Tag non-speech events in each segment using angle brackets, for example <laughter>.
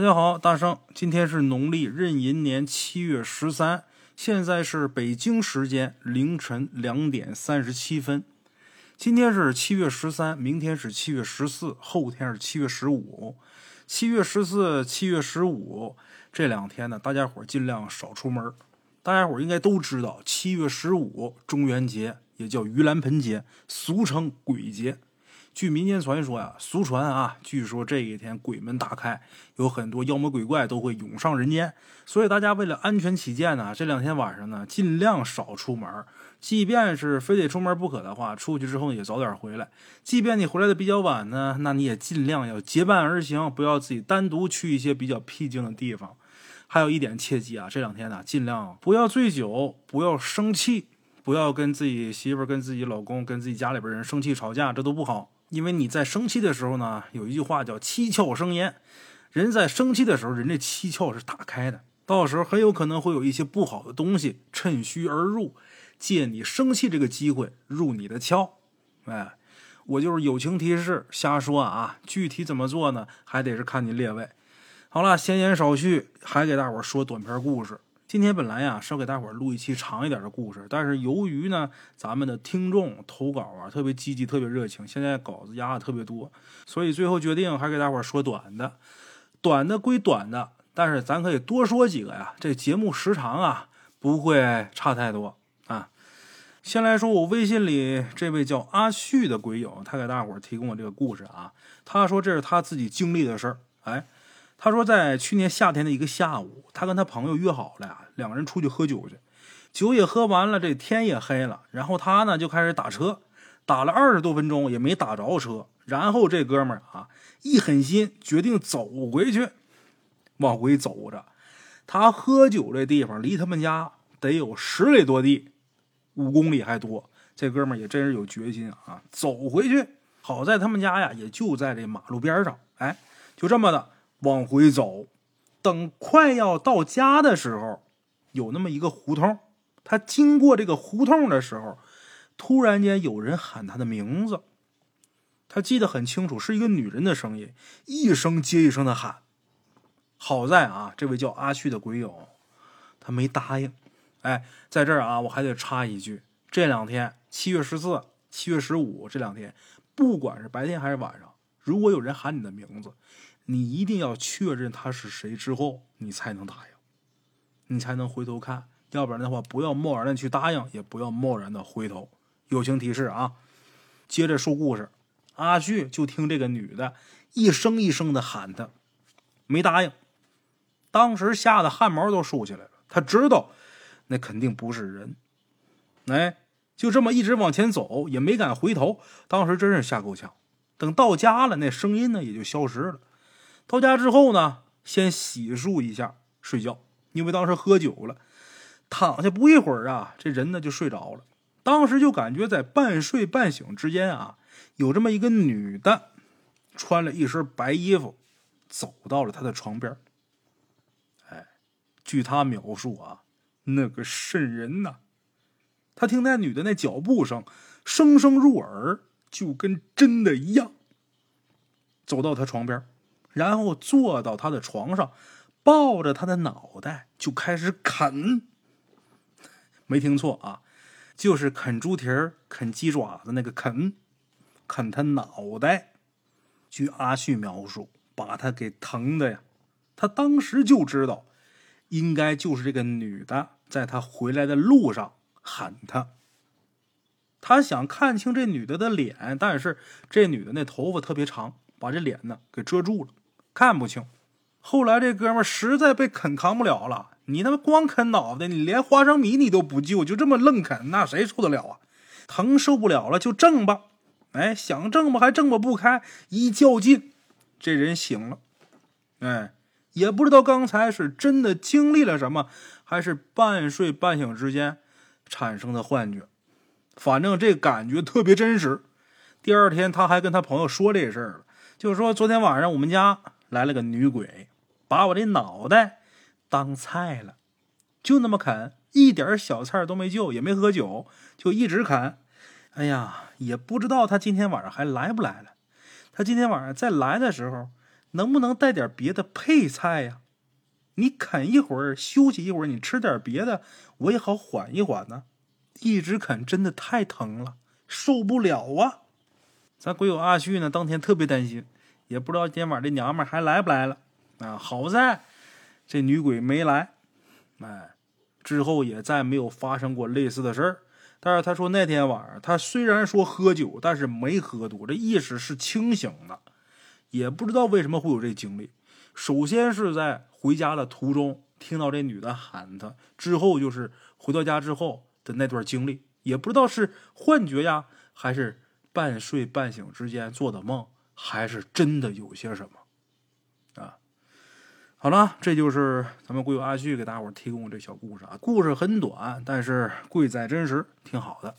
大家好，大圣，今天是农历壬寅年七月十三，现在是北京时间凌晨两点三十七分。今天是七月十三，明天是七月十四，后天是七月十五。七月十四、七月十五这两天呢，大家伙尽量少出门。大家伙应该都知道，七月十五中元节也叫盂兰盆节，俗称鬼节。据民间传说呀，俗传啊，据说这一天鬼门大开，有很多妖魔鬼怪都会涌上人间。所以大家为了安全起见呢，这两天晚上呢，尽量少出门。即便是非得出门不可的话，出去之后也早点回来。即便你回来的比较晚呢，那你也尽量要结伴而行，不要自己单独去一些比较僻静的地方。还有一点切记啊，这两天呢，尽量不要醉酒，不要生气，不要跟自己媳妇、跟自己老公、跟自己家里边人生气吵架，这都不好。因为你在生气的时候呢，有一句话叫“七窍生烟”，人在生气的时候，人这七窍是打开的，到时候很有可能会有一些不好的东西趁虚而入，借你生气这个机会入你的窍。哎，我就是友情提示，瞎说啊，具体怎么做呢？还得是看你列位。好了，闲言少叙，还给大伙说短篇故事。今天本来呀是要给大伙儿录一期长一点的故事，但是由于呢咱们的听众投稿啊特别积极、特别热情，现在稿子压的特别多，所以最后决定还给大伙儿说短的。短的归短的，但是咱可以多说几个呀。这节目时长啊不会差太多啊。先来说我微信里这位叫阿旭的鬼友，他给大伙儿提供的这个故事啊，他说这是他自己经历的事儿，哎。他说，在去年夏天的一个下午，他跟他朋友约好了呀，两个人出去喝酒去。酒也喝完了，这天也黑了，然后他呢就开始打车，打了二十多分钟也没打着车。然后这哥们儿啊一狠心，决定走回去。往回走着，他喝酒这地方离他们家得有十里多地，五公里还多。这哥们儿也真是有决心啊，走回去。好在他们家呀也就在这马路边上，哎，就这么的。往回走，等快要到家的时候，有那么一个胡同。他经过这个胡同的时候，突然间有人喊他的名字。他记得很清楚，是一个女人的声音，一声接一声的喊。好在啊，这位叫阿旭的鬼友，他没答应。哎，在这儿啊，我还得插一句：这两天，七月十四、七月十五这两天，不管是白天还是晚上，如果有人喊你的名字，你一定要确认他是谁之后，你才能答应，你才能回头看。要不然的话，不要贸然的去答应，也不要贸然的回头。友情提示啊！接着说故事，阿旭就听这个女的一声一声的喊他，没答应。当时吓得汗毛都竖起来了。他知道那肯定不是人，哎，就这么一直往前走，也没敢回头。当时真是吓够呛。等到家了，那声音呢也就消失了。到家之后呢，先洗漱一下，睡觉。因为当时喝酒了，躺下不一会儿啊，这人呢就睡着了。当时就感觉在半睡半醒之间啊，有这么一个女的，穿了一身白衣服，走到了他的床边。哎，据他描述啊，那个瘆人呐！他听那女的那脚步声，声声入耳，就跟真的一样。走到他床边。然后坐到他的床上，抱着他的脑袋就开始啃。没听错啊，就是啃猪蹄儿、啃鸡爪子那个啃，啃他脑袋。据阿旭描述，把他给疼的呀，他当时就知道，应该就是这个女的在他回来的路上喊他。他想看清这女的的脸，但是这女的那头发特别长，把这脸呢给遮住了。看不清，后来这哥们实在被啃扛不了了。你他妈光啃脑袋，你连花生米你都不救，就这么愣啃，那谁受得了啊？疼受不了了就挣吧，哎，想挣吧还挣吧不开，一较劲，这人醒了。哎，也不知道刚才是真的经历了什么，还是半睡半醒之间产生的幻觉，反正这感觉特别真实。第二天他还跟他朋友说这事儿了，就是说昨天晚上我们家。来了个女鬼，把我这脑袋当菜了，就那么啃，一点小菜都没就，也没喝酒，就一直啃。哎呀，也不知道他今天晚上还来不来了。他今天晚上再来的时候，能不能带点别的配菜呀？你啃一会儿，休息一会儿，你吃点别的，我也好缓一缓呢。一直啃真的太疼了，受不了啊！咱鬼友阿旭呢，当天特别担心，也不知道今天晚上这娘们还来不来了啊。好在这女鬼没来，哎，之后也再没有发生过类似的事儿。但是他说那天晚上他虽然说喝酒，但是没喝多，这意识是清醒的，也不知道为什么会有这经历。首先是在回家的途中听到这女的喊他，之后就是回到家之后的那段经历，也不知道是幻觉呀，还是。半睡半醒之间做的梦，还是真的有些什么？好了，这就是咱们贵友阿旭给大伙提供这小故事啊。故事很短，但是贵在真实，挺好的。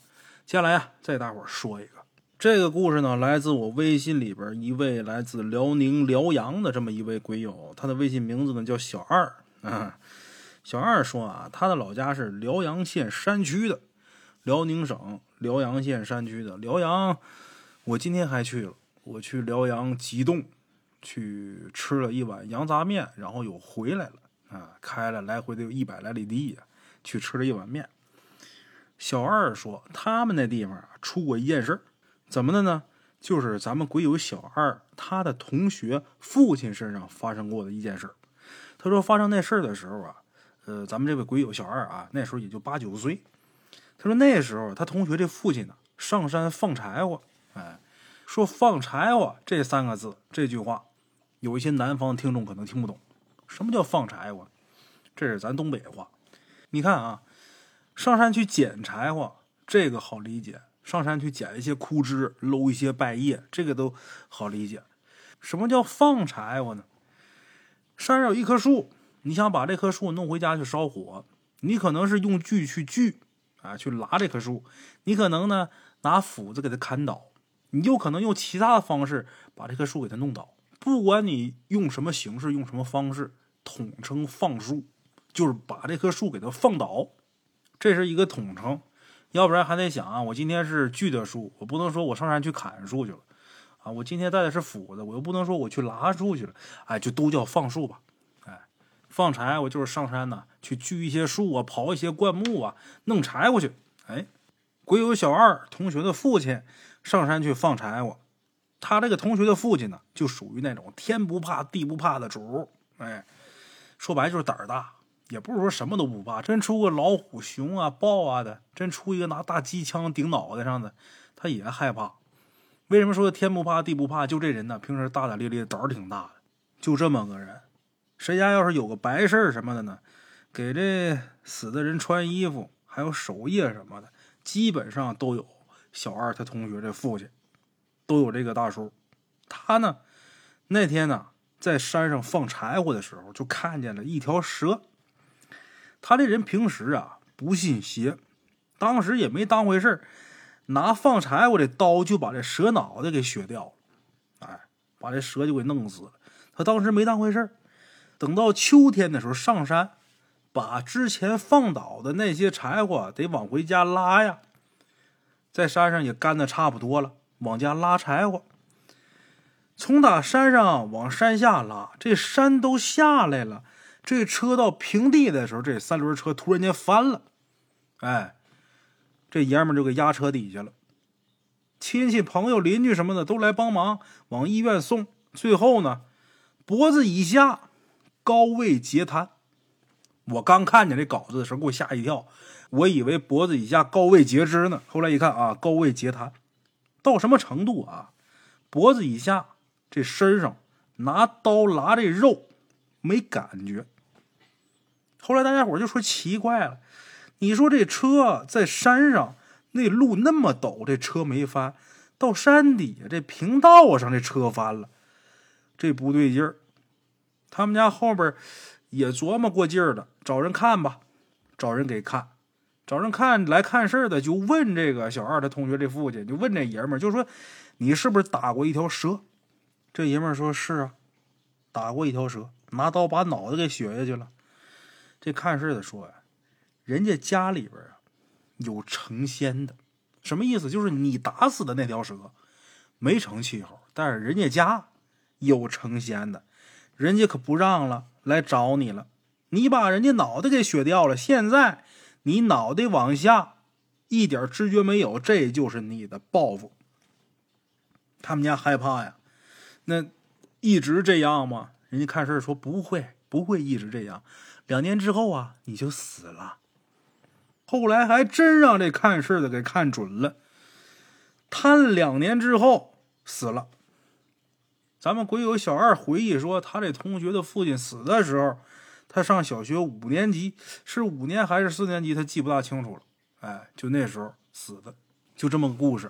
接下来啊，再大伙说一个，这个故事呢，来自我微信里边一位来自辽宁辽阳的这么一位鬼友，他的微信名字呢叫小二啊。<laughs> 小二说啊，他的老家是辽阳县山区的，辽宁省。辽阳县山区的辽阳，我今天还去了。我去辽阳吉洞，去吃了一碗羊杂面，然后又回来了。啊，开了来回得有一百来里地呀，去吃了一碗面。小二说，他们那地方啊出过一件事怎么的呢？就是咱们鬼友小二他的同学父亲身上发生过的一件事他说，发生那事儿的时候啊，呃，咱们这位鬼友小二啊，那时候也就八九岁。他说那时候他同学这父亲呢上山放柴火，哎，说放柴火这三个字这句话，有一些南方听众可能听不懂，什么叫放柴火？这是咱东北话。你看啊，上山去捡柴火，这个好理解；上山去捡一些枯枝、搂一些败叶，这个都好理解。什么叫放柴火呢？山上有一棵树，你想把这棵树弄回家去烧火，你可能是用锯去锯。啊，去拉这棵树，你可能呢拿斧子给它砍倒，你有可能用其他的方式把这棵树给它弄倒。不管你用什么形式，用什么方式，统称放树，就是把这棵树给它放倒，这是一个统称。要不然还得想啊，我今天是锯的树，我不能说我上山去砍树去了啊。我今天带的是斧子，我又不能说我去拉树去了，哎，就都叫放树吧。哎放柴我就是上山呢，去锯一些树啊，刨一些灌木啊，弄柴火去。哎，鬼友小二同学的父亲上山去放柴火，他这个同学的父亲呢，就属于那种天不怕地不怕的主。哎，说白就是胆儿大，也不是说什么都不怕。真出个老虎、熊啊、豹啊的，真出一个拿大机枪顶脑袋上的，他也害怕。为什么说天不怕地不怕？就这人呢，平时大大咧咧，胆儿挺大的，就这么个人。谁家要是有个白事儿什么的呢？给这死的人穿衣服，还有守夜什么的，基本上都有小二他同学这父亲，都有这个大叔。他呢，那天呢在山上放柴火的时候，就看见了一条蛇。他这人平时啊不信邪，当时也没当回事拿放柴火的刀就把这蛇脑袋给削掉了，哎，把这蛇就给弄死了。他当时没当回事等到秋天的时候上山，把之前放倒的那些柴火得往回家拉呀。在山上也干的差不多了，往家拉柴火。从打山上往山下拉，这山都下来了。这车到平地的时候，这三轮车突然间翻了，哎，这爷们就给压车底下了。亲戚朋友邻居什么的都来帮忙往医院送。最后呢，脖子以下。高位截瘫，我刚看见这稿子的时候，给我吓一跳，我以为脖子以下高位截肢呢。后来一看啊，高位截瘫，到什么程度啊？脖子以下这身上拿刀拉这肉没感觉。后来大家伙就说奇怪了，你说这车在山上那路那么陡，这车没翻，到山底下这平道上这车翻了，这不对劲儿。他们家后边也琢磨过劲儿的，找人看吧，找人给看，找人看来看事儿的，就问这个小二的同学这父亲，就问这爷们儿，就说你是不是打过一条蛇？这爷们儿说是啊，打过一条蛇，拿刀把脑袋给削下去了。这看事的说呀，人家家里边啊有成仙的，什么意思？就是你打死的那条蛇没成气候，但是人家家有成仙的，人家可不让了，来找你了。你把人家脑袋给削掉了，现在你脑袋往下一点知觉没有，这就是你的报复。他们家害怕呀，那一直这样吗？人家看事说不会，不会一直这样。两年之后啊，你就死了。后来还真让这看事的给看准了，瘫两年之后死了。咱们鬼友小二回忆说，他这同学的父亲死的时候，他上小学五年级，是五年还是四年级，他记不大清楚了。哎，就那时候死的，就这么个故事。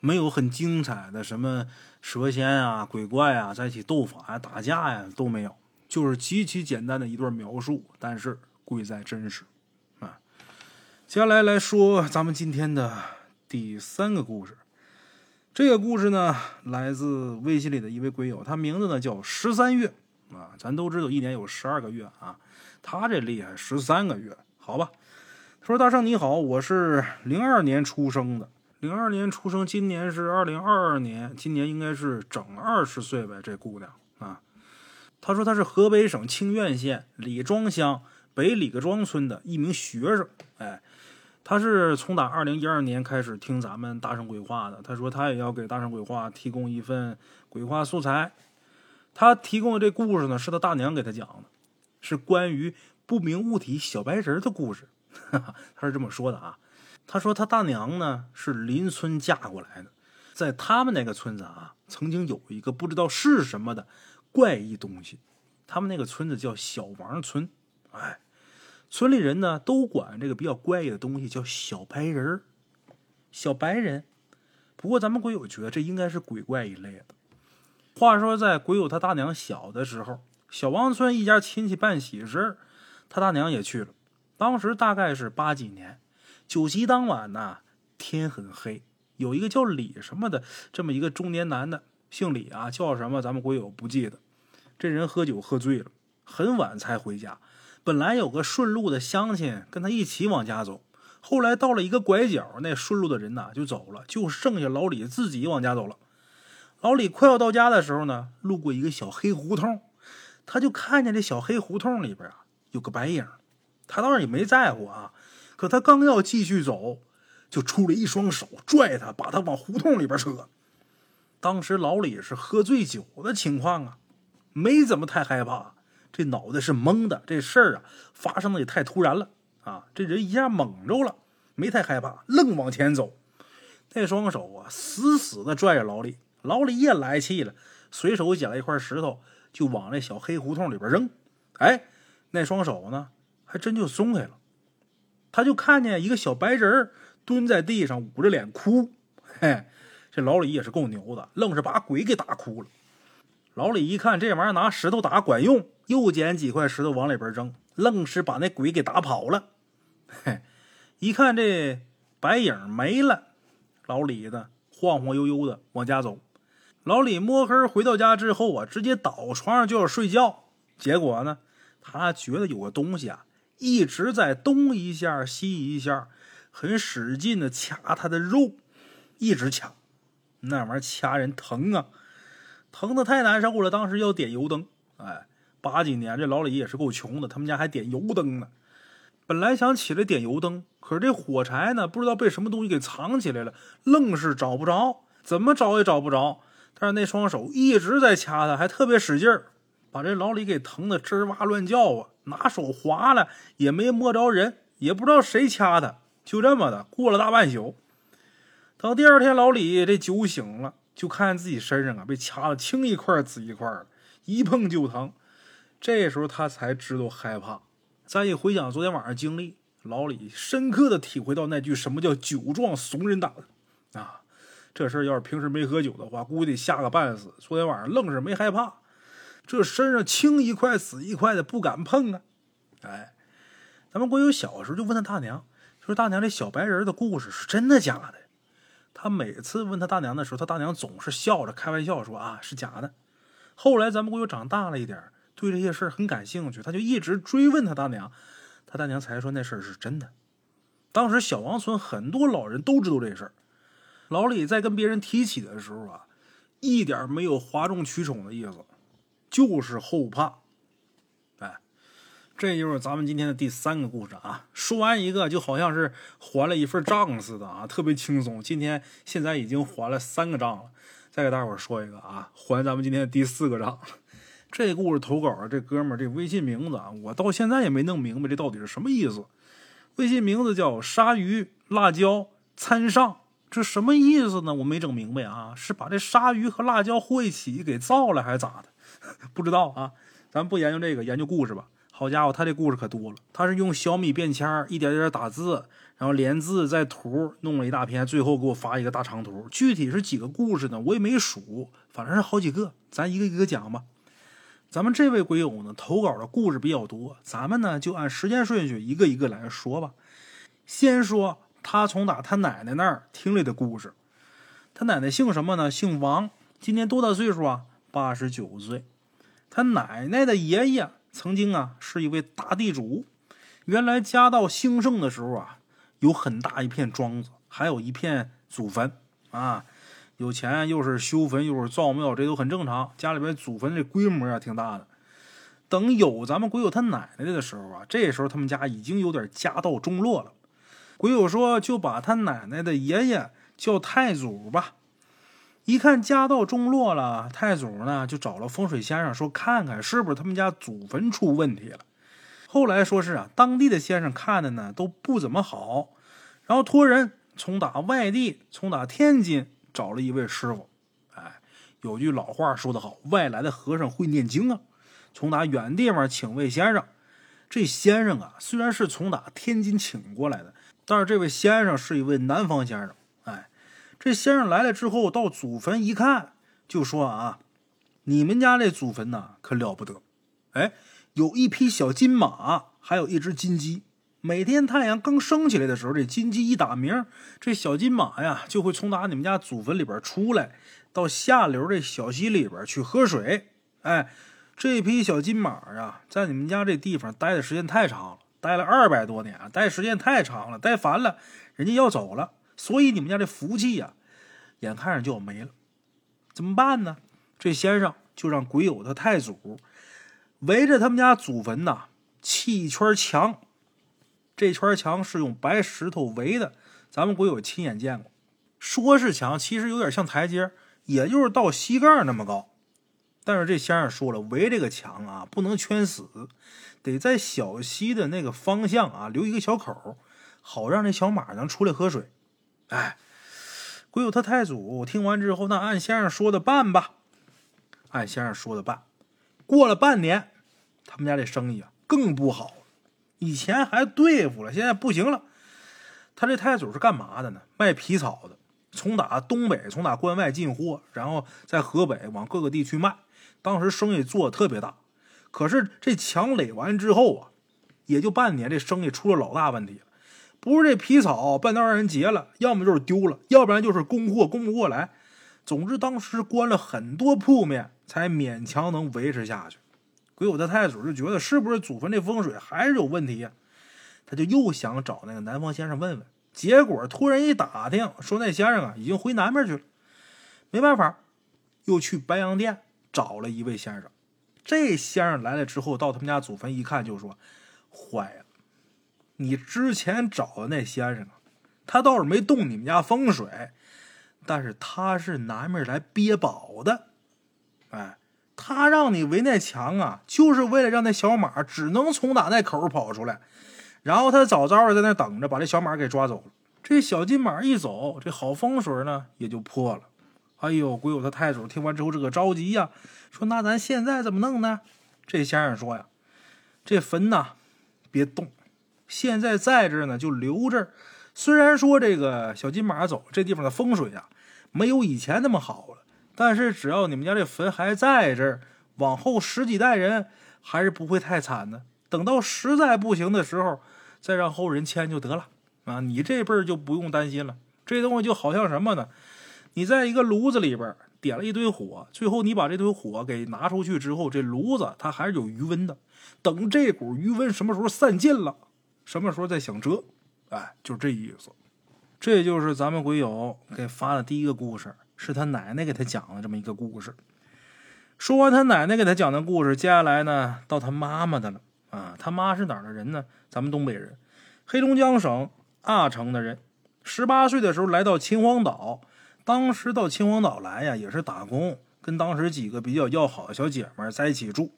没有很精彩的什么蛇仙啊、鬼怪啊在一起斗法呀、打架呀都没有，就是极其简单的一段描述，但是贵在真实啊。接下来来说咱们今天的第三个故事，这个故事呢来自微信里的一位鬼友，他名字呢叫十三月啊。咱都知道一年有十二个月啊，他这厉害十三个月，好吧？他说：“大圣你好，我是零二年出生的。”零二年出生，今年是二零二二年，今年应该是整二十岁呗。这姑娘啊，她说她是河北省清苑县李庄乡北李各庄村的一名学生。哎，她是从打二零一二年开始听咱们大圣鬼话的。她说她也要给大圣鬼话提供一份鬼话素材。他提供的这故事呢，是他大娘给他讲的，是关于不明物体小白人的故事。<laughs> 他是这么说的啊。他说：“他大娘呢是邻村嫁过来的，在他们那个村子啊，曾经有一个不知道是什么的怪异东西。他们那个村子叫小王村，哎，村里人呢都管这个比较怪异的东西叫小白人，小白人。不过咱们鬼友觉得这应该是鬼怪一类的。话说在鬼友他大娘小的时候，小王村一家亲戚办喜事他大娘也去了。当时大概是八几年。”酒席当晚呢，天很黑，有一个叫李什么的这么一个中年男的，姓李啊，叫什么咱们鬼友不记得。这人喝酒喝醉了，很晚才回家。本来有个顺路的乡亲跟他一起往家走，后来到了一个拐角，那顺路的人呐就走了，就剩下老李自己往家走了。老李快要到家的时候呢，路过一个小黑胡同，他就看见这小黑胡同里边啊有个白影，他倒是也没在乎啊。可他刚要继续走，就出来一双手拽他，把他往胡同里边扯。当时老李是喝醉酒的情况啊，没怎么太害怕，这脑袋是懵的。这事儿啊，发生的也太突然了啊！这人一下懵着了，没太害怕，愣往前走。那双手啊，死死的拽着老李。老李也来气了，随手捡了一块石头，就往那小黑胡同里边扔。哎，那双手呢，还真就松开了。他就看见一个小白人蹲在地上捂着脸哭，嘿，这老李也是够牛的，愣是把鬼给打哭了。老李一看这玩意儿拿石头打管用，又捡几块石头往里边扔，愣是把那鬼给打跑了。嘿，一看这白影没了，老李呢晃晃悠悠的往家走。老李摸黑回到家之后啊，直接倒床上就要睡觉，结果呢，他觉得有个东西啊。一直在东一下西一下，很使劲的掐他的肉，一直掐，那玩意儿掐人疼啊，疼的太难受了。当时要点油灯，哎，八几年这老李也是够穷的，他们家还点油灯呢。本来想起来点油灯，可是这火柴呢，不知道被什么东西给藏起来了，愣是找不着，怎么找也找不着。但是那双手一直在掐他，还特别使劲儿。把这老李给疼得吱哇乱叫啊！拿手划了也没摸着人，也不知道谁掐他，就这么的过了大半宿。等第二天，老李这酒醒了，就看见自己身上啊被掐的青一块紫一块的，一碰就疼。这时候他才知道害怕。再一回想昨天晚上经历，老李深刻的体会到那句什么叫“酒壮怂人胆”啊！这事儿要是平时没喝酒的话，估计得吓个半死。昨天晚上愣是没害怕。这身上青一块紫一块的，不敢碰啊！哎，咱们国友小时候就问他大娘，说大娘这小白人的故事是真的假的？他每次问他大娘的时候，他大娘总是笑着开玩笑说啊是假的。后来咱们国友长大了一点，对这些事儿很感兴趣，他就一直追问他大娘，他大娘才说那事儿是真的。当时小王村很多老人都知道这事儿，老李在跟别人提起的时候啊，一点没有哗众取宠的意思，就是后怕。哎，这就是咱们今天的第三个故事啊。说完一个，就好像是还了一份账似的啊，特别轻松。今天现在已经还了三个账了，再给大伙说一个啊，还咱们今天的第四个账。<laughs> 这故事投稿这哥们儿这微信名字啊，我到现在也没弄明白这到底是什么意思。微信名字叫鲨鱼辣椒参上。这什么意思呢？我没整明白啊，是把这鲨鱼和辣椒和一起给造了，还是咋的？<laughs> 不知道啊。咱不研究这个，研究故事吧。好家伙，他这故事可多了。他是用小米便签一点点打字，然后连字再图，弄了一大篇，最后给我发一个大长图。具体是几个故事呢？我也没数，反正是好几个。咱一个一个讲吧。咱们这位鬼友呢，投稿的故事比较多，咱们呢就按时间顺序一个一个来说吧。先说。他从打他奶奶那儿听来的故事。他奶奶姓什么呢？姓王，今年多大岁数啊？八十九岁。他奶奶的爷爷曾经啊是一位大地主。原来家道兴盛的时候啊，有很大一片庄子，还有一片祖坟啊。有钱又是修坟又是造庙，这都很正常。家里边祖坟这规模啊挺大的。等有咱们鬼友他奶奶的时候啊，这时候他们家已经有点家道中落了。鬼友说：“就把他奶奶的爷爷叫太祖吧。”一看家道中落了，太祖呢就找了风水先生说：“看看是不是他们家祖坟出问题了。”后来说是啊，当地的先生看的呢都不怎么好，然后托人从打外地，从打天津找了一位师傅。哎，有句老话说得好：“外来的和尚会念经啊。”从打远地方请位先生，这先生啊虽然是从打天津请过来的。但是这位先生是一位南方先生，哎，这先生来了之后，到祖坟一看，就说啊，你们家这祖坟呐可了不得，哎，有一匹小金马，还有一只金鸡。每天太阳刚升起来的时候，这金鸡一打鸣，这小金马呀就会从打你们家祖坟里边出来，到下流这小溪里边去喝水。哎，这匹小金马啊，在你们家这地方待的时间太长了。待了二百多年，待时间太长了，待烦了，人家要走了，所以你们家这福气呀，眼看着就要没了，怎么办呢？这先生就让鬼友的太祖围着他们家祖坟呐砌一圈墙，这圈墙是用白石头围的，咱们鬼友亲眼见过，说是墙，其实有点像台阶，也就是到膝盖那么高。但是这先生说了，围这个墙啊，不能圈死，得在小溪的那个方向啊留一个小口，好让这小马能出来喝水。哎，鬼友他太祖听完之后，那按先生说的办吧。按先生说的办。过了半年，他们家这生意啊更不好。以前还对付了，现在不行了。他这太祖是干嘛的呢？卖皮草的，从打东北，从打关外进货，然后在河北往各个地区卖。当时生意做的特别大，可是这墙垒完之后啊，也就半年，这生意出了老大问题了。不是这皮草半道让人劫了，要么就是丢了，要不然就是供货供不过来。总之，当时关了很多铺面，才勉强能维持下去。鬼友的太祖就觉得是不是祖坟这风水还是有问题呀？他就又想找那个南方先生问问，结果突然一打听，说那先生啊已经回南边去了。没办法，又去白洋淀。找了一位先生，这先生来了之后，到他们家祖坟一看，就说：“坏了，你之前找的那先生啊，他倒是没动你们家风水，但是他是南面来憋宝的。哎，他让你围那墙啊，就是为了让那小马只能从打那口跑出来，然后他早早的在那等着，把这小马给抓走了。这小金马一走，这好风水呢也就破了。”哎呦，鬼友他太祖听完之后，这个着急呀，说：“那咱现在怎么弄呢？”这先生说：“呀，这坟呐，别动，现在在这呢，就留着。虽然说这个小金马走，这地方的风水啊，没有以前那么好了，但是只要你们家这坟还在这儿，往后十几代人还是不会太惨的。等到实在不行的时候，再让后人迁就得了啊，你这辈儿就不用担心了。这东西就好像什么呢？”你在一个炉子里边点了一堆火，最后你把这堆火给拿出去之后，这炉子它还是有余温的。等这股余温什么时候散尽了，什么时候再想折，哎，就这意思。这就是咱们鬼友给发的第一个故事，是他奶奶给他讲的这么一个故事。说完他奶奶给他讲的故事，接下来呢，到他妈妈的了啊。他妈是哪儿的人呢？咱们东北人，黑龙江省阿城的人。十八岁的时候来到秦皇岛，当时到秦皇岛来呀，也是打工，跟当时几个比较要好的小姐们在一起住。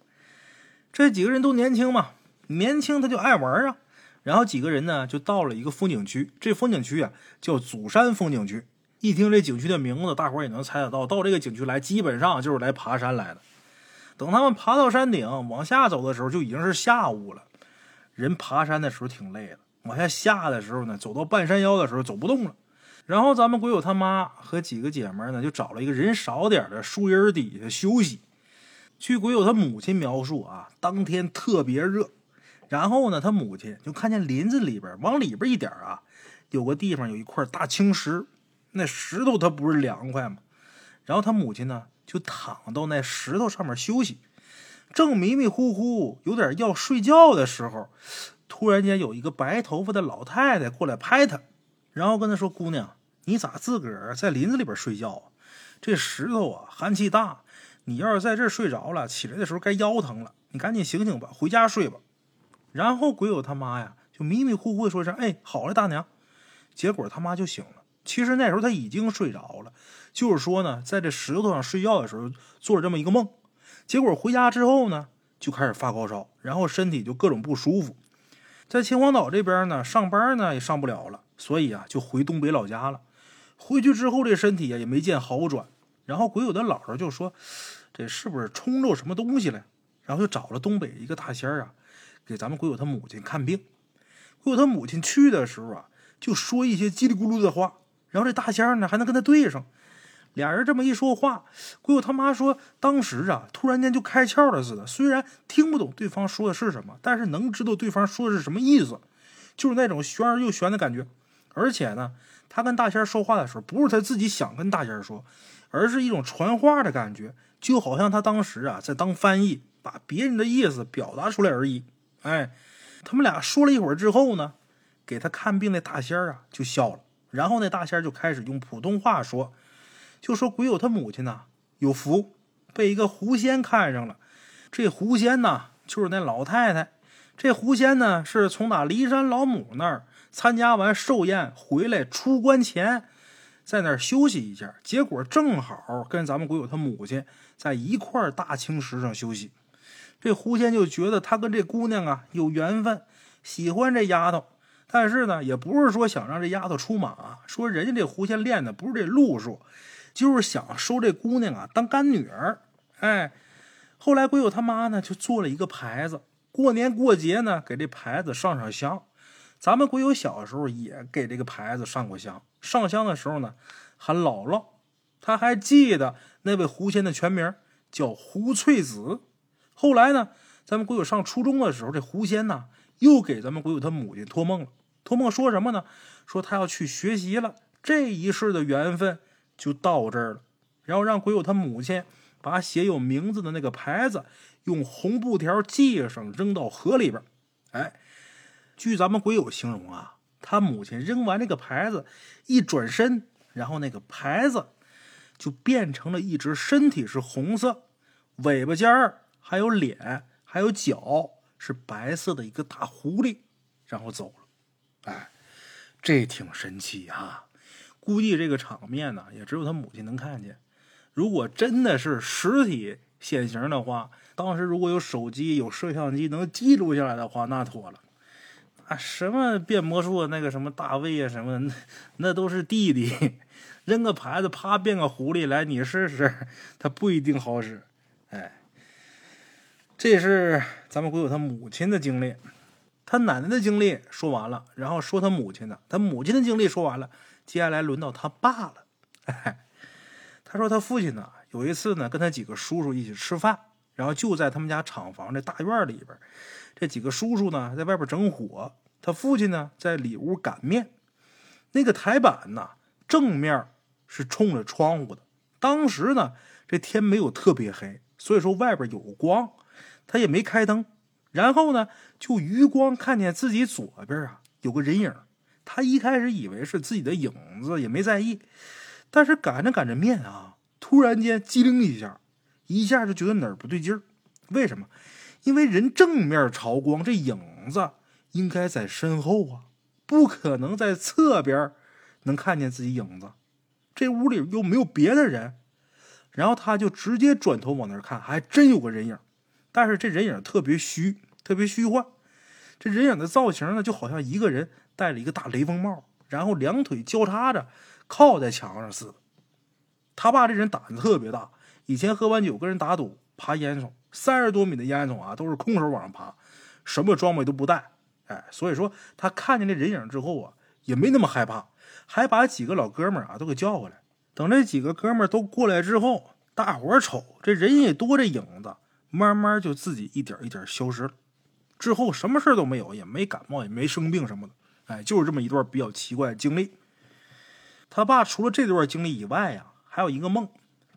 这几个人都年轻嘛，年轻他就爱玩啊。然后几个人呢，就到了一个风景区，这风景区啊叫祖山风景区。一听这景区的名字，大伙儿也能猜得到，到这个景区来，基本上就是来爬山来的。等他们爬到山顶，往下走的时候，就已经是下午了。人爬山的时候挺累的，往下下的时候呢，走到半山腰的时候走不动了。然后咱们鬼友他妈和几个姐们呢，就找了一个人少点的树荫底下休息。据鬼友他母亲描述啊，当天特别热。然后呢，他母亲就看见林子里边往里边一点啊，有个地方有一块大青石，那石头它不是凉快吗？然后他母亲呢就躺到那石头上面休息，正迷迷糊糊有点要睡觉的时候，突然间有一个白头发的老太太过来拍他，然后跟他说：“姑娘，你咋自个儿在林子里边睡觉啊？这石头啊寒气大，你要是在这睡着了，起来的时候该腰疼了。你赶紧醒醒吧，回家睡吧。”然后鬼友他妈呀，就迷迷糊糊的说声：“哎，好了，大娘。”结果他妈就醒了。其实那时候他已经睡着了，就是说呢，在这石头上睡觉的时候做了这么一个梦。结果回家之后呢，就开始发高烧，然后身体就各种不舒服。在秦皇岛这边呢，上班呢也上不了了，所以啊，就回东北老家了。回去之后，这身体啊也没见好转。然后鬼友的姥姥就说：“这是不是冲着什么东西了？”然后就找了东北一个大仙儿啊。给咱们鬼友他母亲看病，鬼友他母亲去的时候啊，就说一些叽里咕噜的话，然后这大仙儿呢还能跟他对上，俩人这么一说话，鬼友他妈说当时啊突然间就开窍了似的，虽然听不懂对方说的是什么，但是能知道对方说的是什么意思，就是那种玄而又玄的感觉。而且呢，他跟大仙说话的时候，不是他自己想跟大仙说，而是一种传话的感觉，就好像他当时啊在当翻译，把别人的意思表达出来而已。哎，他们俩说了一会儿之后呢，给他看病那大仙啊就笑了，然后那大仙就开始用普通话说，就说鬼友他母亲呐有福，被一个狐仙看上了。这狐仙呐就是那老太太，这狐仙呢是从那骊山老母那儿参加完寿宴回来，出关前在那儿休息一下，结果正好跟咱们鬼友他母亲在一块大青石上休息。这狐仙就觉得他跟这姑娘啊有缘分，喜欢这丫头，但是呢，也不是说想让这丫头出马，说人家这狐仙练的不是这路数，就是想收这姑娘啊当干女儿。哎，后来鬼友他妈呢就做了一个牌子，过年过节呢给这牌子上上香。咱们鬼友小时候也给这个牌子上过香，上香的时候呢喊姥姥，他还记得那位狐仙的全名叫胡翠子。后来呢，咱们鬼友上初中的时候，这狐仙呢又给咱们鬼友他母亲托梦了。托梦说什么呢？说他要去学习了，这一世的缘分就到这儿了。然后让鬼友他母亲把写有名字的那个牌子用红布条系上，扔到河里边。哎，据咱们鬼友形容啊，他母亲扔完这个牌子，一转身，然后那个牌子就变成了一只身体是红色，尾巴尖儿。还有脸，还有脚，是白色的一个大狐狸，然后走了。哎，这挺神奇啊！估计这个场面呢，也只有他母亲能看见。如果真的是实体现形的话，当时如果有手机、有摄像机能记录下来的话，那妥了。啊，什么变魔术那个什么大卫啊什么，那那都是弟弟。扔个牌子，啪变个狐狸来，你试试，他不一定好使。哎。这是咱们鬼友他母亲的经历，他奶奶的经历说完了，然后说他母亲的，他母亲的经历说完了，接下来轮到他爸了。<laughs> 他说他父亲呢，有一次呢，跟他几个叔叔一起吃饭，然后就在他们家厂房这大院里边，这几个叔叔呢在外边整火，他父亲呢在里屋擀面，那个台板呢正面是冲着窗户的，当时呢这天没有特别黑，所以说外边有光。他也没开灯，然后呢，就余光看见自己左边啊有个人影。他一开始以为是自己的影子，也没在意。但是赶着赶着面啊，突然间机灵一下，一下就觉得哪儿不对劲儿。为什么？因为人正面朝光，这影子应该在身后啊，不可能在侧边能看见自己影子。这屋里又没有别的人，然后他就直接转头往那儿看，还真有个人影，但是这人影特别虚，特别虚幻。这人影的造型呢，就好像一个人戴了一个大雷锋帽，然后两腿交叉着靠在墙上似的。他爸这人胆子特别大，以前喝完酒跟人打赌爬烟囱，三十多米的烟囱啊，都是空手往上爬，什么装备都不带。哎，所以说他看见这人影之后啊，也没那么害怕，还把几个老哥们啊都给叫过来。等这几个哥们都过来之后，大伙儿瞅这人也多，这影子慢慢就自己一点一点消失了。之后什么事都没有，也没感冒，也没生病什么的，哎，就是这么一段比较奇怪的经历。他爸除了这段经历以外呀，还有一个梦，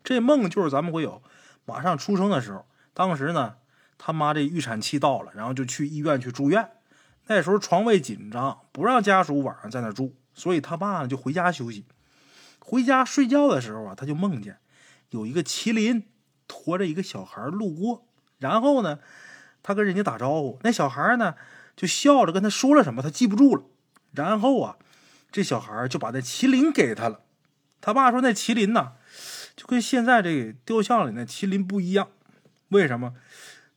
这梦就是咱们会有马上出生的时候，当时呢，他妈这预产期到了，然后就去医院去住院。那时候床位紧张，不让家属晚上在那住，所以他爸呢就回家休息。回家睡觉的时候啊，他就梦见有一个麒麟驮着一个小孩路过，然后呢。他跟人家打招呼，那小孩呢就笑着跟他说了什么，他记不住了。然后啊，这小孩就把那麒麟给他了。他爸说那麒麟呢，就跟现在这雕像里那麒麟不一样。为什么？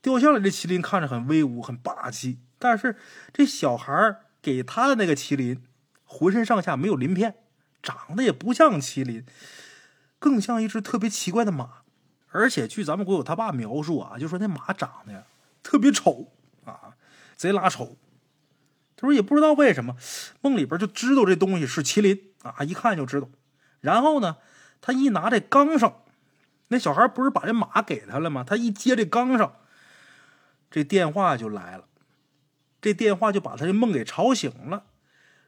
雕像里的麒麟看着很威武、很霸气，但是这小孩给他的那个麒麟，浑身上下没有鳞片，长得也不像麒麟，更像一只特别奇怪的马。而且据咱们国友他爸描述啊，就说那马长得。特别丑啊，贼拉丑。他说也不知道为什么，梦里边就知道这东西是麒麟啊，一看就知道。然后呢，他一拿这缸上，那小孩不是把这马给他了吗？他一接这缸上，这电话就来了。这电话就把他这梦给吵醒了。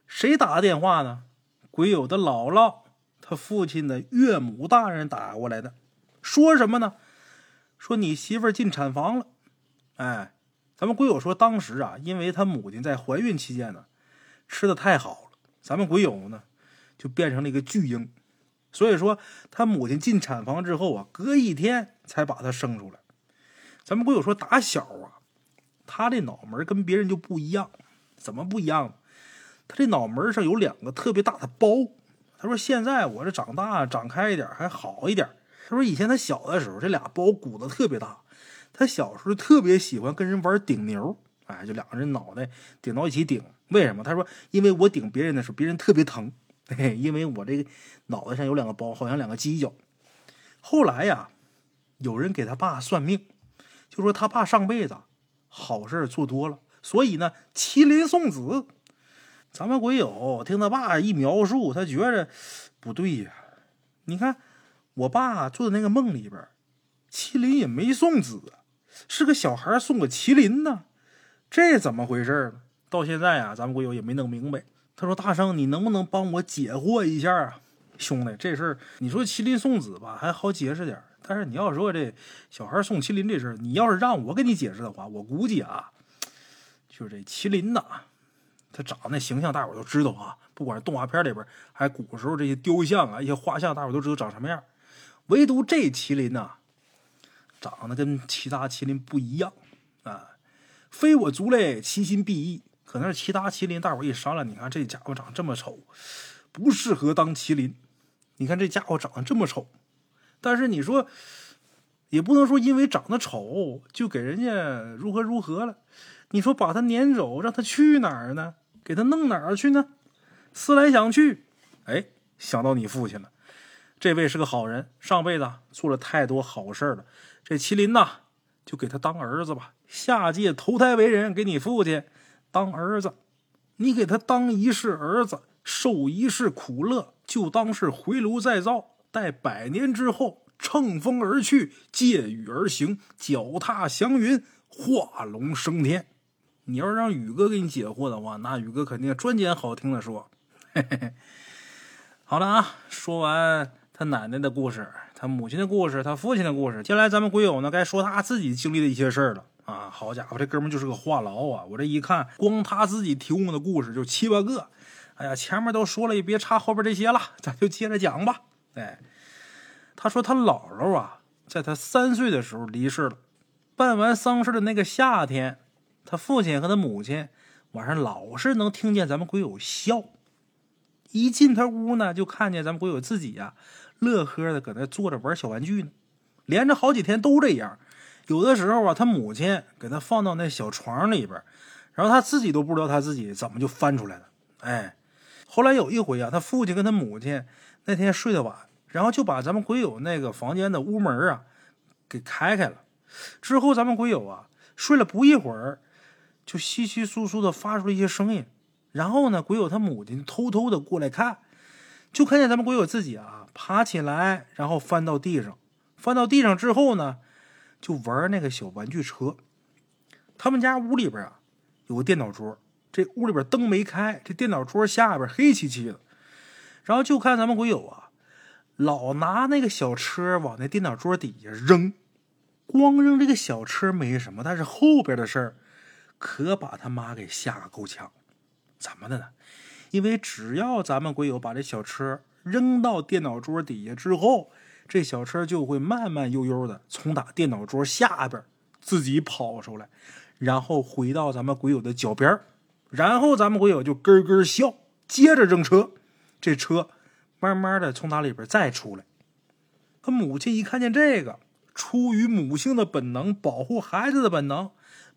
谁打的电话呢？鬼友的姥姥，他父亲的岳母大人打过来的。说什么呢？说你媳妇儿进产房了。哎，咱们鬼友说，当时啊，因为他母亲在怀孕期间呢，吃的太好了，咱们鬼友呢就变成了一个巨婴，所以说他母亲进产房之后啊，隔一天才把他生出来。咱们鬼友说，打小啊，他这脑门跟别人就不一样，怎么不一样？他这脑门上有两个特别大的包。他说现在我这长大长开一点还好一点。他说以前他小的时候，这俩包鼓的特别大。他小时候特别喜欢跟人玩顶牛，哎，就两个人脑袋顶到一起顶。为什么？他说，因为我顶别人的时候，别人特别疼，嘿，因为我这个脑袋上有两个包，好像两个犄角。后来呀，有人给他爸算命，就说他爸上辈子好事做多了，所以呢，麒麟送子。咱们鬼友听他爸一描述，他觉着不对呀。你看，我爸做的那个梦里边，麒麟也没送子。是个小孩送个麒麟呢，这怎么回事呢？到现在啊，咱们国友也没弄明白。他说：“大圣，你能不能帮我解惑一下啊，兄弟？这事儿你说麒麟送子吧，还好解释点但是你要说这小孩送麒麟这事儿，你要是让我给你解释的话，我估计啊，就是这麒麟呐，他长那形象，大伙都知道啊。不管是动画片里边，还古时候这些雕像啊，一些画像，大伙都知道长什么样。唯独这麒麟呐。”长得跟其他麒麟不一样啊！非我族类，其心必异。可能是其他麒麟，大伙一商量，你看这家伙长这么丑，不适合当麒麟。你看这家伙长得这么丑，但是你说也不能说因为长得丑就给人家如何如何了。你说把他撵走，让他去哪儿呢？给他弄哪儿去呢？思来想去，哎，想到你父亲了。这位是个好人，上辈子做了太多好事了。这麒麟呐，就给他当儿子吧，下界投胎为人，给你父亲当儿子。你给他当一世儿子，受一世苦乐，就当是回炉再造。待百年之后，乘风而去，借雨而行，脚踏祥云，化龙升天。你要让宇哥给你解惑的话，那宇哥肯定专捡好听的说。嘿嘿嘿。好了啊，说完他奶奶的故事。他母亲的故事，他父亲的故事。接下来咱们鬼友呢，该说他自己经历的一些事儿了啊！好家伙，这哥们就是个话痨啊！我这一看，光他自己提供的故事就七八个。哎呀，前面都说了，也别插后边这些了，咱就接着讲吧。哎，他说他姥姥啊，在他三岁的时候离世了。办完丧事的那个夏天，他父亲和他母亲晚上老是能听见咱们鬼友笑。一进他屋呢，就看见咱们鬼友自己呀，乐呵的搁那坐着玩小玩具呢。连着好几天都这样。有的时候啊，他母亲给他放到那小床里边，然后他自己都不知道他自己怎么就翻出来了。哎，后来有一回啊，他父亲跟他母亲那天睡得晚，然后就把咱们鬼友那个房间的屋门啊给开开了。之后咱们鬼友啊睡了不一会儿，就稀稀疏疏的发出了一些声音。然后呢，鬼友他母亲偷偷的过来看，就看见咱们鬼友自己啊爬起来，然后翻到地上，翻到地上之后呢。就玩那个小玩具车，他们家屋里边啊有个电脑桌，这屋里边灯没开，这电脑桌下边黑漆漆的。然后就看咱们鬼友啊，老拿那个小车往那电脑桌底下扔，光扔这个小车没什么，但是后边的事儿可把他妈给吓个够呛。怎么的呢？因为只要咱们鬼友把这小车扔到电脑桌底下之后。这小车就会慢慢悠悠的从打电脑桌下边自己跑出来，然后回到咱们鬼友的脚边然后咱们鬼友就咯咯笑，接着扔车，这车慢慢的从打里边再出来。他母亲一看见这个，出于母性的本能，保护孩子的本能，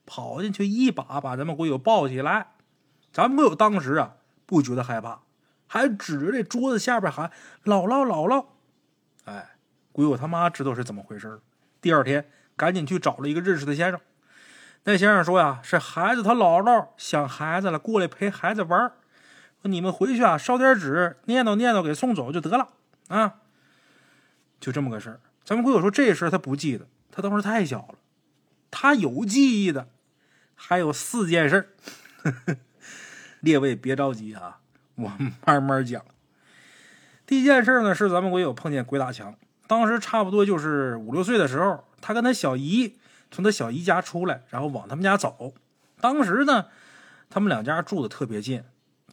跑进去一把把咱们鬼友抱起来。咱们鬼友当时啊不觉得害怕，还指着这桌子下边喊：“姥姥，姥姥！”哎。鬼友他妈知道是怎么回事第二天赶紧去找了一个认识的先生。那先生说呀，是孩子他姥姥想孩子了，过来陪孩子玩说你们回去啊，烧点纸，念叨念叨，给送走就得了啊。就这么个事儿。咱们鬼友说这事儿他不记得，他当时太小了。他有记忆的还有四件事 <laughs> 列位别着急啊，我慢慢讲。第一件事呢，是咱们鬼友碰见鬼打墙。当时差不多就是五六岁的时候，他跟他小姨从他小姨家出来，然后往他们家走。当时呢，他们两家住的特别近，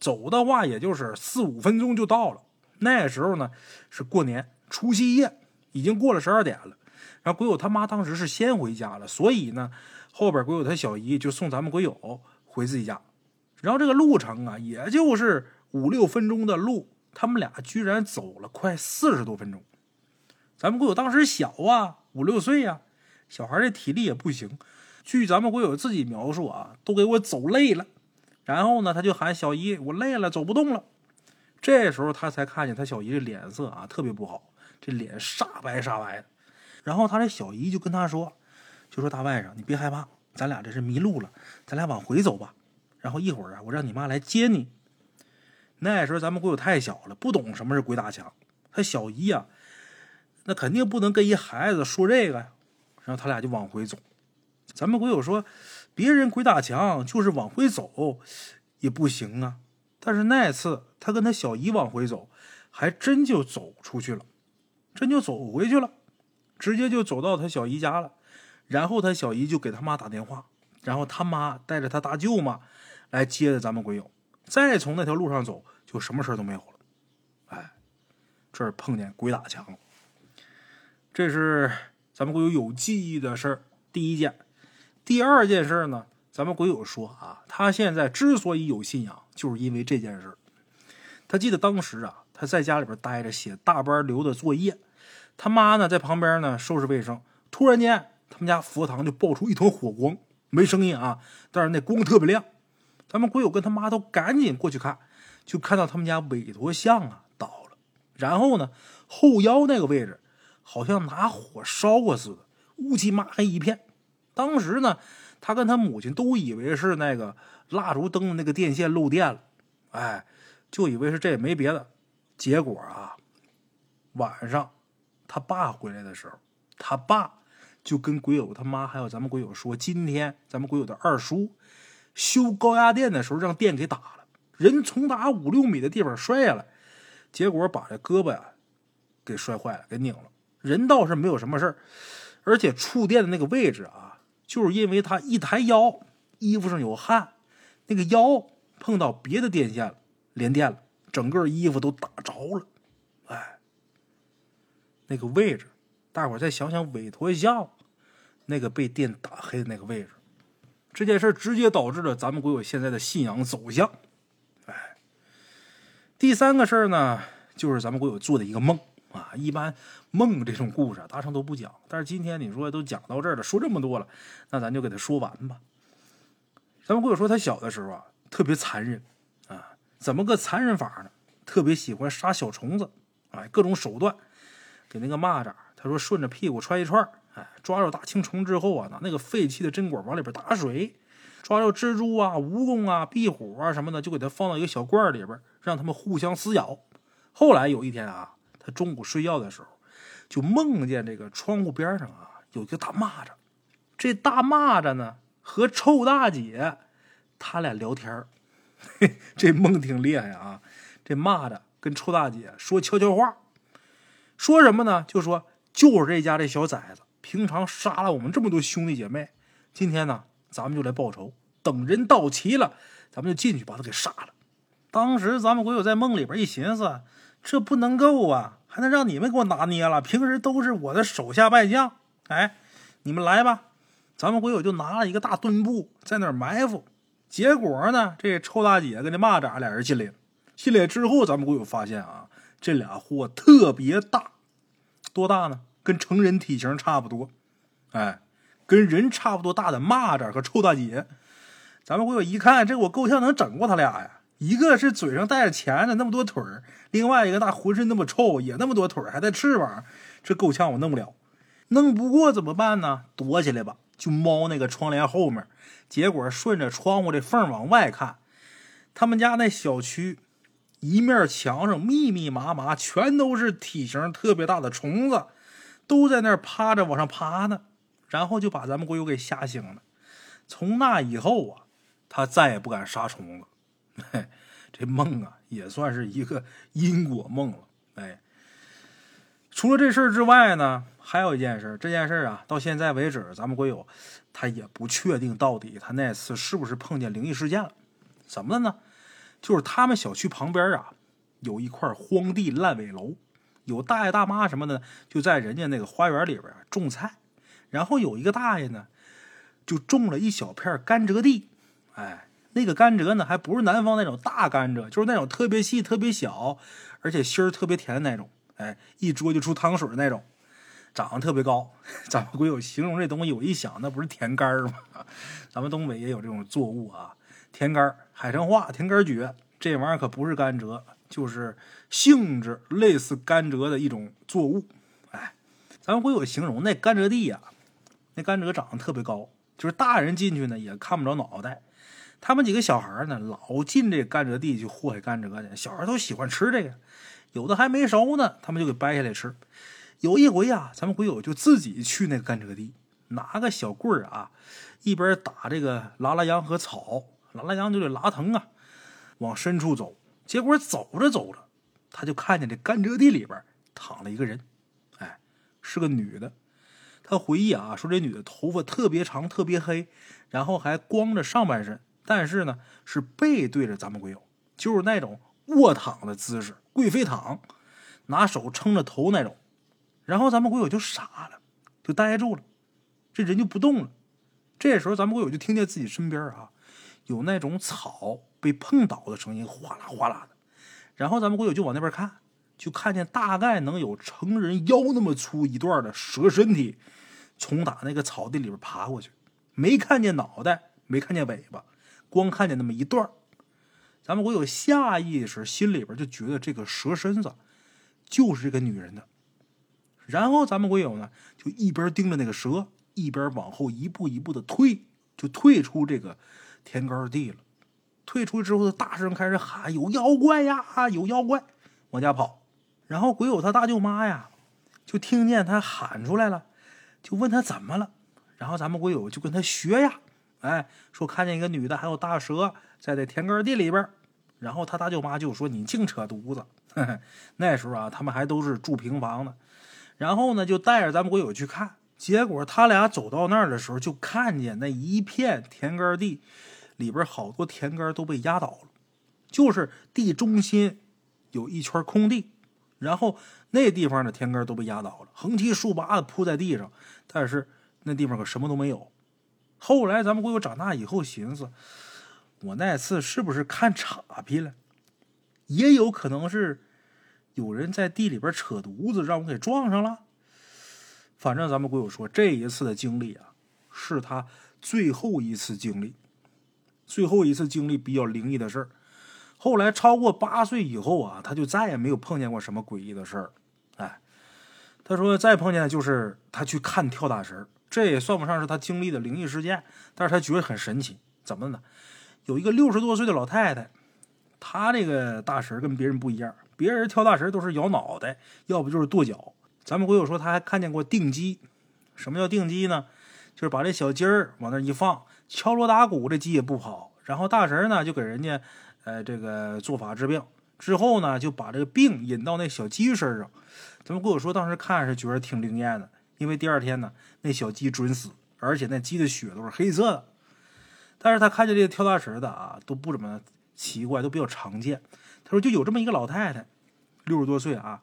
走的话也就是四五分钟就到了。那时候呢是过年除夕夜，已经过了十二点了。然后鬼友他妈当时是先回家了，所以呢后边鬼友他小姨就送咱们鬼友回自己家。然后这个路程啊，也就是五六分钟的路，他们俩居然走了快四十多分钟。咱们国友当时小啊，五六岁呀，小孩的体力也不行。据咱们国友自己描述啊，都给我走累了。然后呢，他就喊小姨：“我累了，走不动了。”这时候他才看见他小姨的脸色啊，特别不好，这脸煞白煞白的。然后他这小姨就跟他说：“就说大外甥，你别害怕，咱俩这是迷路了，咱俩往回走吧。然后一会儿啊，我让你妈来接你。”那时候咱们鬼友太小了，不懂什么是鬼打墙。他小姨呀。那肯定不能跟一孩子说这个呀，然后他俩就往回走。咱们鬼友说，别人鬼打墙就是往回走也不行啊。但是那次他跟他小姨往回走，还真就走出去了，真就走回去了，直接就走到他小姨家了。然后他小姨就给他妈打电话，然后他妈带着他大舅妈来接的咱们鬼友，再从那条路上走，就什么事都没有了。哎，这儿碰见鬼打墙了。这是咱们鬼友有记忆的事儿，第一件。第二件事呢，咱们鬼友说啊，他现在之所以有信仰，就是因为这件事他记得当时啊，他在家里边待着，写大班留的作业，他妈呢在旁边呢收拾卫生。突然间，他们家佛堂就爆出一团火光，没声音啊，但是那光特别亮。咱们鬼友跟他妈都赶紧过去看，就看到他们家韦陀像啊倒了，然后呢后腰那个位置。好像拿火烧过似的，乌漆麻黑一片。当时呢，他跟他母亲都以为是那个蜡烛灯的那个电线漏电了，哎，就以为是这也，没别的。结果啊，晚上他爸回来的时候，他爸就跟鬼友他妈还有咱们鬼友说，今天咱们鬼友的二叔修高压电的时候让电给打了，人从打五六米的地方摔下来，结果把这胳膊呀给摔坏了，给拧了。人倒是没有什么事儿，而且触电的那个位置啊，就是因为他一抬腰，衣服上有汗，那个腰碰到别的电线了，连电了，整个衣服都打着了。哎，那个位置，大伙儿再想想委托一下那个被电打黑的那个位置，这件事直接导致了咱们国有现在的信仰走向。哎，第三个事儿呢，就是咱们国有做的一个梦啊。一般梦这种故事，大成都不讲。但是今天你说都讲到这儿了，说这么多了，那咱就给他说完吧。咱们国有说他小的时候啊，特别残忍啊，怎么个残忍法呢？特别喜欢杀小虫子，哎，各种手段，给那个蚂蚱，他说顺着屁股揣一串哎，抓着大青虫之后啊，拿那个废弃的针管往里边打水，抓着蜘蛛啊、蜈蚣啊、壁虎啊什么的，就给它放到一个小罐里边，让他们互相撕咬。后来有一天啊，他中午睡觉的时候，就梦见这个窗户边上啊有一个大蚂蚱，这大蚂蚱呢和臭大姐他俩聊天 <laughs> 这梦挺厉害啊。这蚂蚱跟臭大姐说悄悄话，说什么呢？就说就是这家这小崽子。平常杀了我们这么多兄弟姐妹，今天呢，咱们就来报仇。等人到齐了，咱们就进去把他给杀了。当时咱们国友在梦里边一寻思，这不能够啊，还能让你们给我拿捏了？平时都是我的手下败将，哎，你们来吧。咱们国友就拿了一个大墩布在那儿埋伏。结果呢，这臭大姐跟这蚂蚱俩人进来了。进来之后，咱们国友发现啊，这俩货特别大，多大呢？跟成人体型差不多，哎，跟人差不多大的蚂蚱和臭大姐，咱们我一看，这我够呛能整过他俩呀。一个是嘴上带着钳子，那么多腿；另外一个大浑身那么臭，也那么多腿，还带翅膀，这够呛我弄不了。弄不过怎么办呢？躲起来吧，就猫那个窗帘后面。结果顺着窗户这缝往外看，他们家那小区一面墙上密密麻麻，全都是体型特别大的虫子。都在那儿趴着往上爬呢，然后就把咱们国友给吓醒了。从那以后啊，他再也不敢杀虫子。这梦啊，也算是一个因果梦了。哎，除了这事儿之外呢，还有一件事。这件事啊，到现在为止，咱们国友他也不确定到底他那次是不是碰见灵异事件了。怎么了呢？就是他们小区旁边啊，有一块荒地烂尾楼。有大爷大妈什么的，就在人家那个花园里边种菜，然后有一个大爷呢，就种了一小片甘蔗地。哎，那个甘蔗呢，还不是南方那种大甘蔗，就是那种特别细、特别小，而且芯儿特别甜的那种。哎，一嘬就出汤水的那种，长得特别高。<laughs> 咱们国有形容这东西，我一想，那不是甜干吗？<laughs> 咱们东北也有这种作物啊，甜干海参话甜干蕨，这玩意儿可不是甘蔗。就是性质类似甘蔗的一种作物，哎，咱们会有形容那甘蔗地呀，那甘蔗长得特别高，就是大人进去呢也看不着脑袋。他们几个小孩呢老进这甘蔗地去祸害甘蔗去，小孩都喜欢吃这个，有的还没熟呢，他们就给掰下来吃。有一回啊，咱们鬼友就自己去那个甘蔗地，拿个小棍儿啊，一边打这个拉拉秧和草，拉拉秧就得拉藤啊，往深处走。结果走着走着，他就看见这甘蔗地里边躺了一个人，哎，是个女的。他回忆啊，说这女的头发特别长，特别黑，然后还光着上半身，但是呢是背对着咱们鬼友，就是那种卧躺的姿势，贵妃躺，拿手撑着头那种。然后咱们鬼友就傻了，就呆住了，这人就不动了。这时候咱们鬼友就听见自己身边啊有那种草。被碰倒的声音，哗啦哗啦的。然后咱们国友就往那边看，就看见大概能有成人腰那么粗一段的蛇身体，从打那个草地里边爬过去。没看见脑袋，没看见尾巴，光看见那么一段。咱们国友下意识心里边就觉得这个蛇身子就是这个女人的。然后咱们国友呢，就一边盯着那个蛇，一边往后一步一步的退，就退出这个田干地了。退出之后，他大声开始喊：“有妖怪呀，有妖怪！”往家跑。然后鬼友他大舅妈呀，就听见他喊出来了，就问他怎么了。然后咱们鬼友就跟他学呀，哎，说看见一个女的，还有大蛇在这田埂地里边。然后他大舅妈就说：“你净扯犊子！” <laughs> 那时候啊，他们还都是住平房的。然后呢，就带着咱们鬼友去看。结果他俩走到那儿的时候，就看见那一片田埂地。里边好多田埂都被压倒了，就是地中心有一圈空地，然后那地方的田根都被压倒了，横七竖八的铺在地上，但是那地方可什么都没有。后来咱们鬼友长大以后寻思，我那次是不是看岔劈了？也有可能是有人在地里边扯犊子，让我给撞上了。反正咱们鬼友说，这一次的经历啊，是他最后一次经历，最后一次经历比较灵异的事儿。后来超过八岁以后啊，他就再也没有碰见过什么诡异的事儿。哎，他说再碰见就是他去看跳大神，这也算不上是他经历的灵异事件，但是他觉得很神奇。怎么呢？有一个六十多岁的老太太，她这个大神跟别人不一样，别人跳大神都是摇脑袋，要不就是跺脚。咱们鬼友说他还看见过定鸡。什么叫定鸡呢？就是把这小鸡儿往那一放，敲锣打鼓，这鸡也不跑。然后大神呢就给人家。呃，这个做法治病之后呢，就把这个病引到那小鸡身上。他们跟我说，当时看是觉得挺灵验的，因为第二天呢，那小鸡准死，而且那鸡的血都是黑色的。但是他看见这个跳大神的啊，都不怎么奇怪，都比较常见。他说，就有这么一个老太太，六十多岁啊。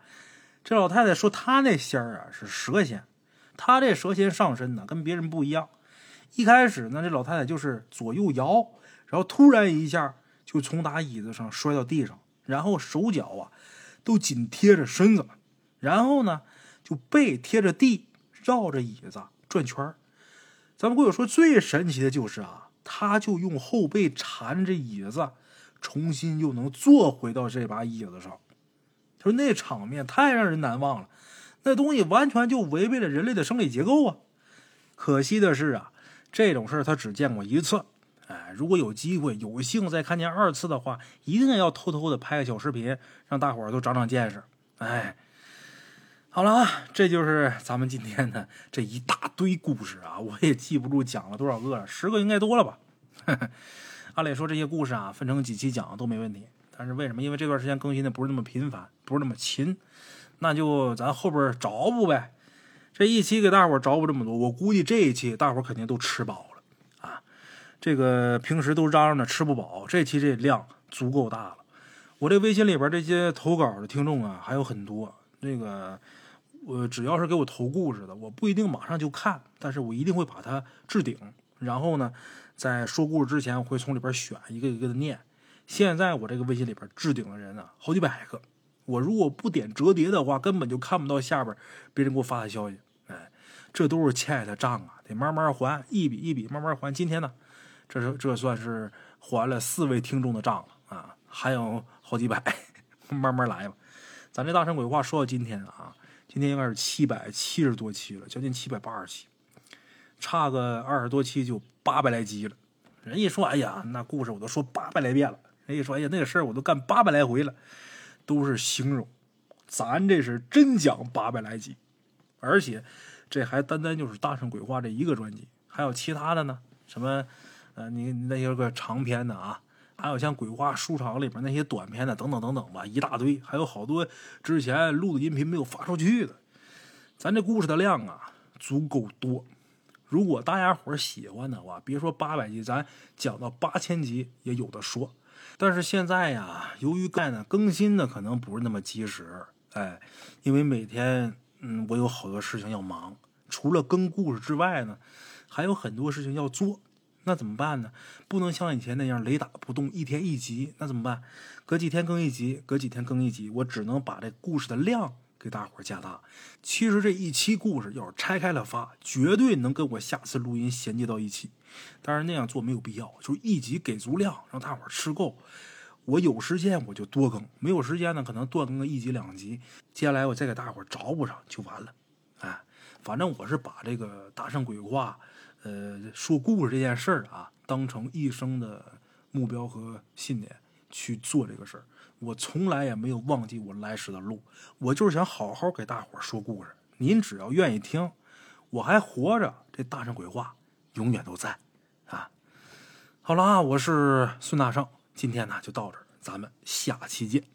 这老太太说，她那仙儿啊是蛇仙，她这蛇仙上身呢跟别人不一样。一开始呢，这老太太就是左右摇，然后突然一下。就从打椅子上摔到地上，然后手脚啊都紧贴着身子，然后呢就背贴着地绕着椅子转圈咱们鬼友说最神奇的就是啊，他就用后背缠着椅子，重新又能坐回到这把椅子上。他说那场面太让人难忘了，那东西完全就违背了人类的生理结构啊！可惜的是啊，这种事他只见过一次。哎，如果有机会有幸再看见二次的话，一定要偷偷的拍个小视频，让大伙儿都长长见识。哎，好了啊，这就是咱们今天的这一大堆故事啊，我也记不住讲了多少个了，十个应该多了吧？<laughs> 按理说这些故事啊，分成几期讲都没问题，但是为什么？因为这段时间更新的不是那么频繁，不是那么勤，那就咱后边找补呗。这一期给大伙儿找补这么多，我估计这一期大伙儿肯定都吃饱了啊。这个平时都嚷嚷着吃不饱，这期这量足够大了。我这微信里边这些投稿的听众啊还有很多。那个我只要是给我投故事的，我不一定马上就看，但是我一定会把它置顶。然后呢，在说故事之前，我会从里边选一个一个的念。现在我这个微信里边置顶的人呢好几百个，我如果不点折叠的话，根本就看不到下边别人给我发的消息。这都是欠的账啊，得慢慢还，一笔一笔慢慢还。今天呢？这是这算是还了四位听众的账了啊，还有好几百，慢慢来吧。咱这大神鬼话说到今天啊，今天应该是七百七十多期了，将近七百八十期，差个二十多期就八百来集了。人一说，哎呀，那故事我都说八百来遍了。人一说，哎呀，那个事儿我都干八百来回了，都是形容。咱这是真讲八百来集，而且这还单单就是大圣鬼话这一个专辑，还有其他的呢，什么？呃，你那些个长篇的啊，还有像鬼话书场里边那些短篇的，等等等等吧，一大堆，还有好多之前录的音频没有发出去的。咱这故事的量啊，足够多。如果大家伙喜欢的话，别说八百集，咱讲到八千集也有的说。但是现在呀，由于干呢更新的可能不是那么及时，哎，因为每天嗯，我有好多事情要忙，除了更故事之外呢，还有很多事情要做。那怎么办呢？不能像以前那样雷打不动，一天一集。那怎么办？隔几天更一集，隔几天更一集。我只能把这故事的量给大伙加大。其实这一期故事要是拆开了发，绝对能跟我下次录音衔接到一起。当然那样做没有必要，就是一集给足量，让大伙吃够。我有时间我就多更，没有时间呢，可能断更个一集两集。接下来我再给大伙儿找补上就完了。哎，反正我是把这个大圣鬼话。呃，说故事这件事儿啊，当成一生的目标和信念去做这个事儿。我从来也没有忘记我来时的路，我就是想好好给大伙儿说故事。您只要愿意听，我还活着，这大圣鬼话永远都在啊。好了啊，我是孙大圣，今天呢就到这儿，咱们下期见。